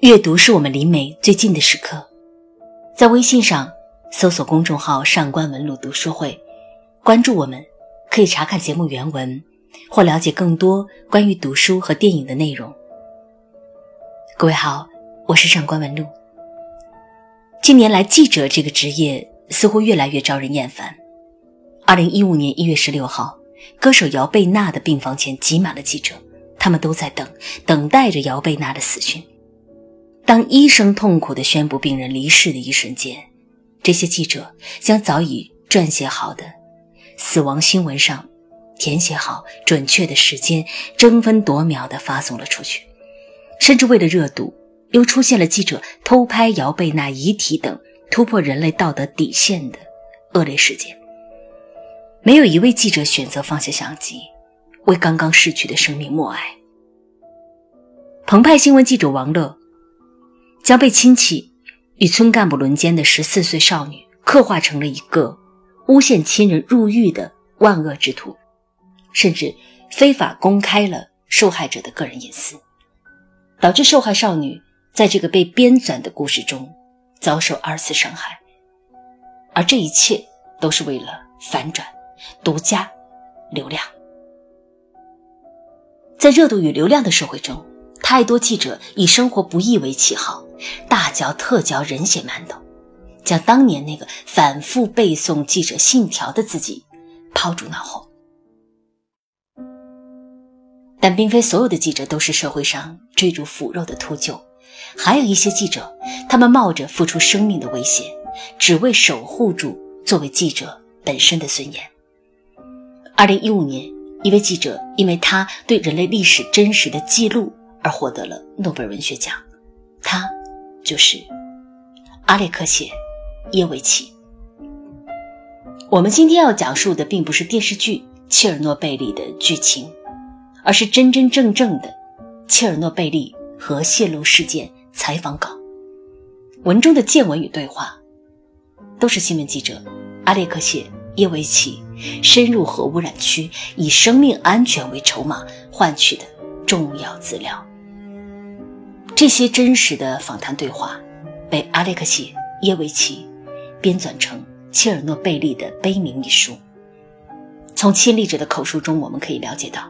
阅读是我们离美最近的时刻。在微信上搜索公众号“上官文录读书会”，关注我们，可以查看节目原文或了解更多关于读书和电影的内容。各位好，我是上官文录。近年来，记者这个职业似乎越来越招人厌烦。二零一五年一月十六号，歌手姚贝娜的病房前挤满了记者，他们都在等，等待着姚贝娜的死讯。当医生痛苦地宣布病人离世的一瞬间，这些记者将早已撰写好的死亡新闻上填写好准确的时间，争分夺秒地发送了出去。甚至为了热度，又出现了记者偷拍姚贝娜遗体等突破人类道德底线的恶劣事件。没有一位记者选择放下相机，为刚刚逝去的生命默哀。澎湃新闻记者王乐。将被亲戚与村干部轮奸的十四岁少女刻画成了一个诬陷亲人入狱的万恶之徒，甚至非法公开了受害者的个人隐私，导致受害少女在这个被编纂的故事中遭受二次伤害。而这一切都是为了反转、独家流量。在热度与流量的社会中，太多记者以生活不易为旗号。大嚼特嚼人血馒头，将当年那个反复背诵记者信条的自己抛诸脑后。但并非所有的记者都是社会上追逐腐肉的秃鹫，还有一些记者，他们冒着付出生命的危险，只为守护住作为记者本身的尊严。二零一五年，一位记者因为他对人类历史真实的记录而获得了诺贝尔文学奖，他。就是阿列克谢耶维奇。我们今天要讲述的并不是电视剧《切尔诺贝利》的剧情，而是真真正正的切尔诺贝利核泄漏事件采访稿。文中的见闻与对话，都是新闻记者阿列克谢耶维奇深入核污染区，以生命安全为筹码换取的重要资料。这些真实的访谈对话，被阿列克谢耶维奇编纂成《切尔诺贝利的悲鸣》一书。从亲历者的口述中，我们可以了解到，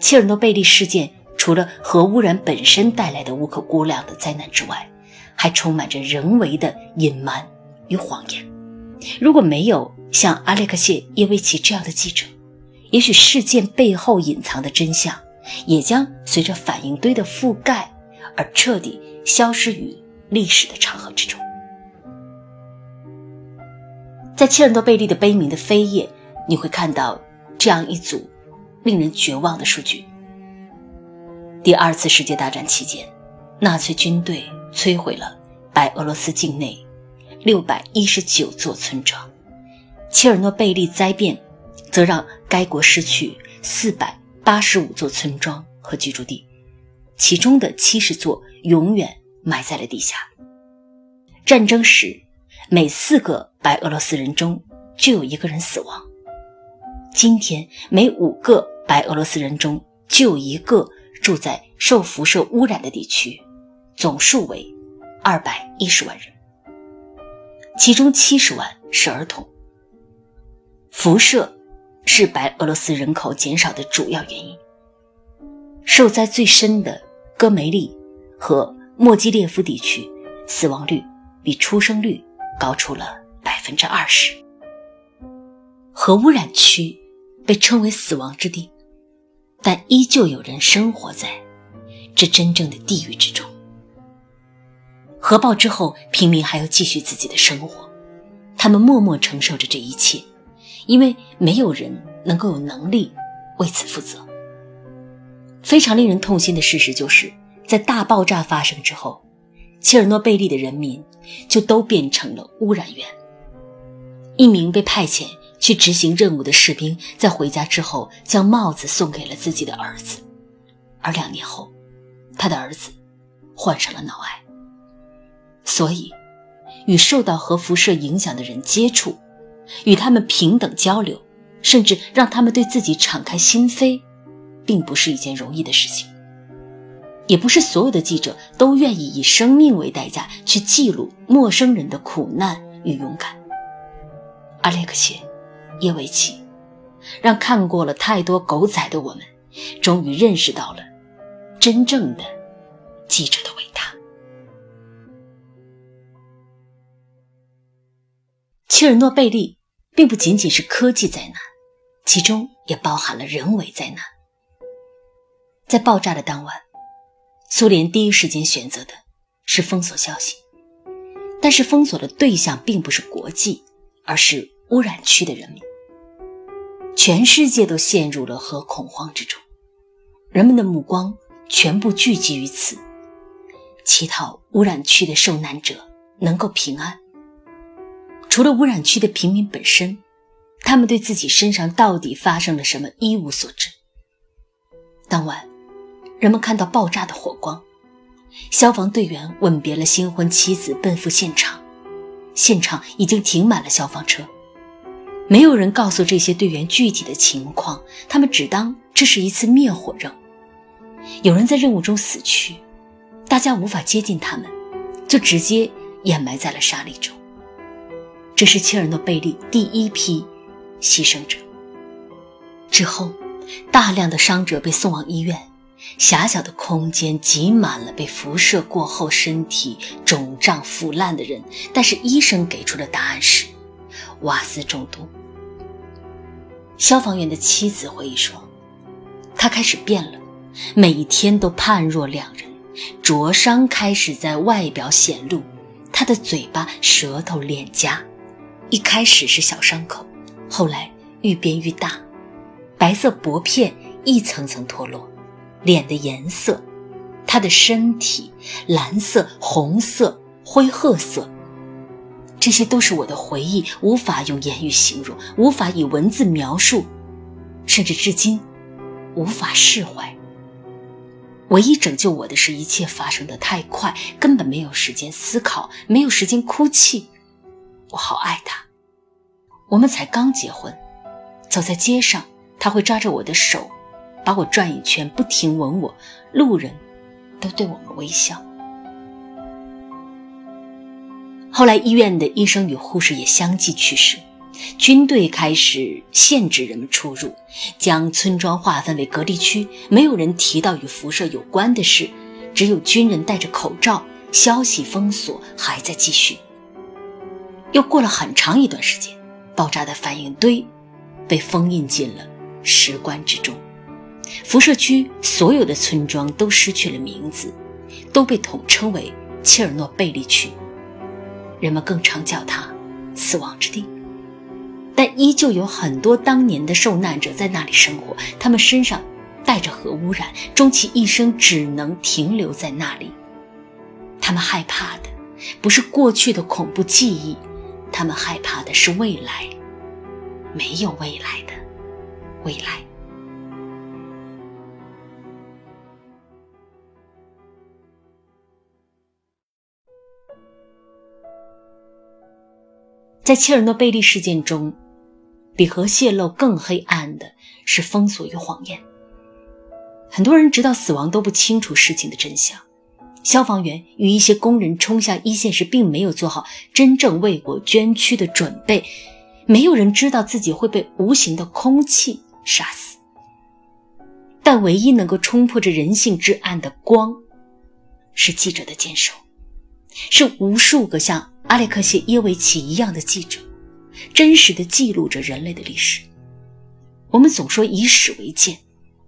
切尔诺贝利事件除了核污染本身带来的无可估量的灾难之外，还充满着人为的隐瞒与谎言。如果没有像阿列克谢耶维奇这样的记者，也许事件背后隐藏的真相，也将随着反应堆的覆盖。而彻底消失于历史的长河之中。在切尔诺贝利的悲鸣的扉页，你会看到这样一组令人绝望的数据：第二次世界大战期间，纳粹军队摧毁了白俄罗斯境内六百一十九座村庄；切尔诺贝利灾变则让该国失去四百八十五座村庄和居住地。其中的七十座永远埋在了地下。战争时，每四个白俄罗斯人中就有一个人死亡。今天，每五个白俄罗斯人中就有一个住在受辐射污染的地区，总数为二百一十万人，其中七十万是儿童。辐射是白俄罗斯人口减少的主要原因。受灾最深的。戈梅利和莫基列夫地区死亡率比出生率高出了百分之二十。核污染区被称为死亡之地，但依旧有人生活在这真正的地狱之中。核爆之后，平民还要继续自己的生活，他们默默承受着这一切，因为没有人能够有能力为此负责。非常令人痛心的事实就是，在大爆炸发生之后，切尔诺贝利的人民就都变成了污染源。一名被派遣去执行任务的士兵在回家之后，将帽子送给了自己的儿子，而两年后，他的儿子患上了脑癌。所以，与受到核辐射影响的人接触，与他们平等交流，甚至让他们对自己敞开心扉。并不是一件容易的事情。也不是所有的记者都愿意以生命为代价去记录陌生人的苦难与勇敢。阿列克谢耶维奇让看过了太多狗仔的我们，终于认识到了真正的记者的伟大。切尔诺贝利并不仅仅是科技灾难，其中也包含了人为灾难。在爆炸的当晚，苏联第一时间选择的是封锁消息，但是封锁的对象并不是国际，而是污染区的人民。全世界都陷入了核恐慌之中，人们的目光全部聚集于此，乞讨污染区的受难者能够平安。除了污染区的平民本身，他们对自己身上到底发生了什么一无所知。当晚，人们看到爆炸的火光，消防队员吻别了新婚妻子，奔赴现场。现场已经停满了消防车。没有人告诉这些队员具体的情况，他们只当这是一次灭火任务。有人在任务中死去，大家无法接近他们，就直接掩埋在了沙砾中。这是切尔诺贝利第一批牺牲者。之后，大量的伤者被送往医院，狭小的空间挤满了被辐射过后身体肿胀腐烂的人，但是医生给出的答案是瓦斯中毒。消防员的妻子回忆说：“他开始变了，每一天都判若两人，灼伤开始在外表显露。他的嘴巴、舌头、脸颊，一开始是小伤口，后来愈变愈大，白色薄片一层层脱落。脸的颜色，他的身体蓝色、红色、灰褐色。”这些都是我的回忆，无法用言语形容，无法以文字描述，甚至至今无法释怀。唯一拯救我的是一切发生的太快，根本没有时间思考，没有时间哭泣。我好爱他，我们才刚结婚，走在街上，他会抓着我的手，把我转一圈，不停吻我，路人都对我们微笑。后来，医院的医生与护士也相继去世，军队开始限制人们出入，将村庄划分为隔离区，没有人提到与辐射有关的事，只有军人戴着口罩。消息封锁还在继续。又过了很长一段时间，爆炸的反应堆被封印进了石棺之中，辐射区所有的村庄都失去了名字，都被统称为切尔诺贝利区。人们更常叫它“死亡之地”，但依旧有很多当年的受难者在那里生活。他们身上带着核污染，终其一生只能停留在那里。他们害怕的不是过去的恐怖记忆，他们害怕的是未来，没有未来的未来。在切尔诺贝利事件中，比核泄漏更黑暗的是封锁与谎言。很多人直到死亡都不清楚事情的真相。消防员与一些工人冲向一线时，并没有做好真正为国捐躯的准备。没有人知道自己会被无形的空气杀死。但唯一能够冲破这人性之暗的光，是记者的坚守，是无数个像。阿列克谢耶维奇一样的记者，真实的记录着人类的历史。我们总说以史为鉴，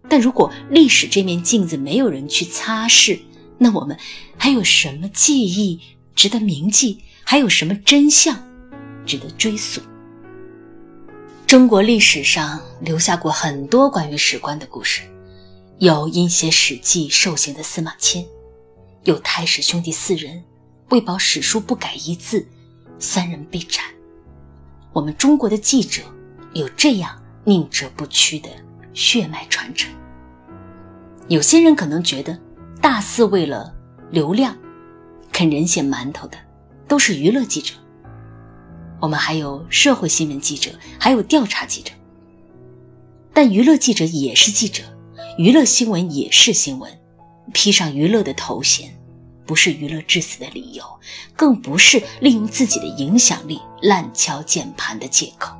但如果历史这面镜子没有人去擦拭，那我们还有什么记忆值得铭记？还有什么真相值得追溯？中国历史上留下过很多关于史官的故事，有因写《史记》受刑的司马迁，有太史兄弟四人。为保史书不改一字，三人被斩。我们中国的记者有这样宁折不屈的血脉传承。有些人可能觉得，大肆为了流量啃人血馒头的都是娱乐记者。我们还有社会新闻记者，还有调查记者。但娱乐记者也是记者，娱乐新闻也是新闻，披上娱乐的头衔，不是娱乐至死的理由，更不是利用自己的影响力滥敲键盘的借口。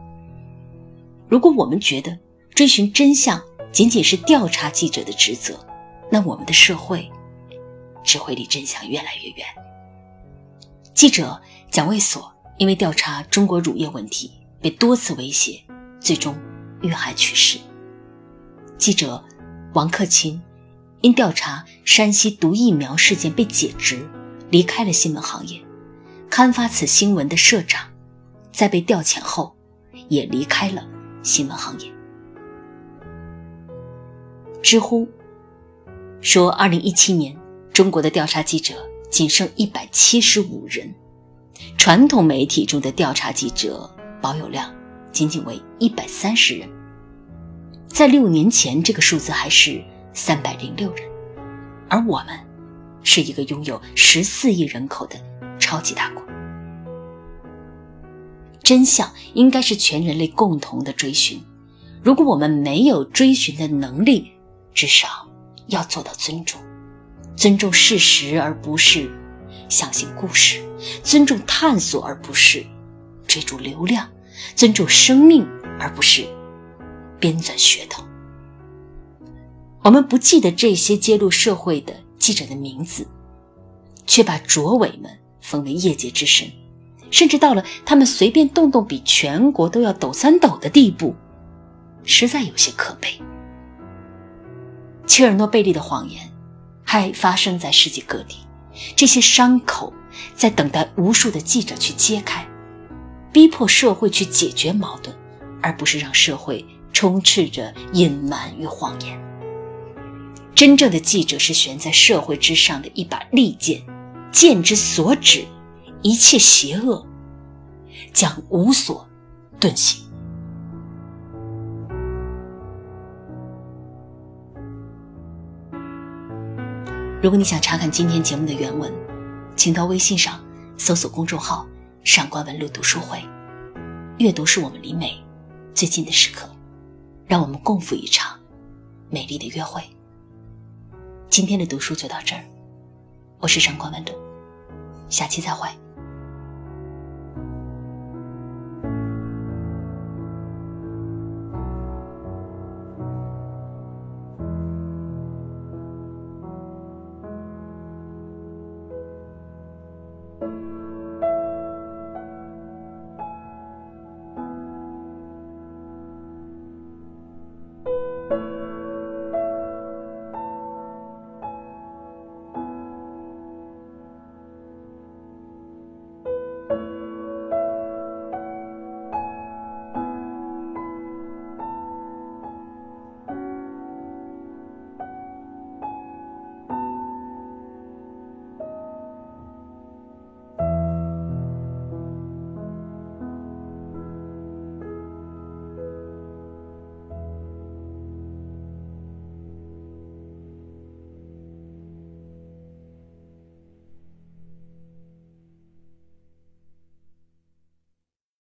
如果我们觉得追寻真相仅仅是调查记者的职责，那我们的社会只会离真相越来越远。记者蒋卫所因为调查中国乳业问题被多次威胁，最终遇害去世。记者王克勤因调查山西毒疫苗事件被解职，离开了新闻行业。刊发此新闻的社长，在被调遣后也离开了新闻行业。知乎说，二零一七年中国的调查记者仅剩一百七十五人，传统媒体中的调查记者保有量仅仅为一百三十人。在六年前，这个数字还是三百零六人，而我们是一个拥有十四亿人口的超级大国。真相应该是全人类共同的追寻，如果我们没有追寻的能力，至少。要做到尊重，尊重事实而不是相信故事；尊重探索而不是追逐流量；尊重生命而不是编纂噱头。我们不记得这些揭露社会的记者的名字，却把卓伟们封为业界之神，甚至到了他们随便动动比全国都要抖三抖的地步，实在有些可悲。切尔诺贝利的谎言还发生在世界各地，这些伤口在等待无数的记者去揭开，逼迫社会去解决矛盾，而不是让社会充斥着隐瞒与谎言。真正的记者是悬在社会之上的一把利剑，剑之所指，一切邪恶将无所遁形。如果你想查看今天节目的原文，请到微信上搜索公众号“上官文录读书会”。阅读是我们离美最近的时刻，让我们共赴一场美丽的约会。今天的读书就到这儿。我是上官婉冬下期再会。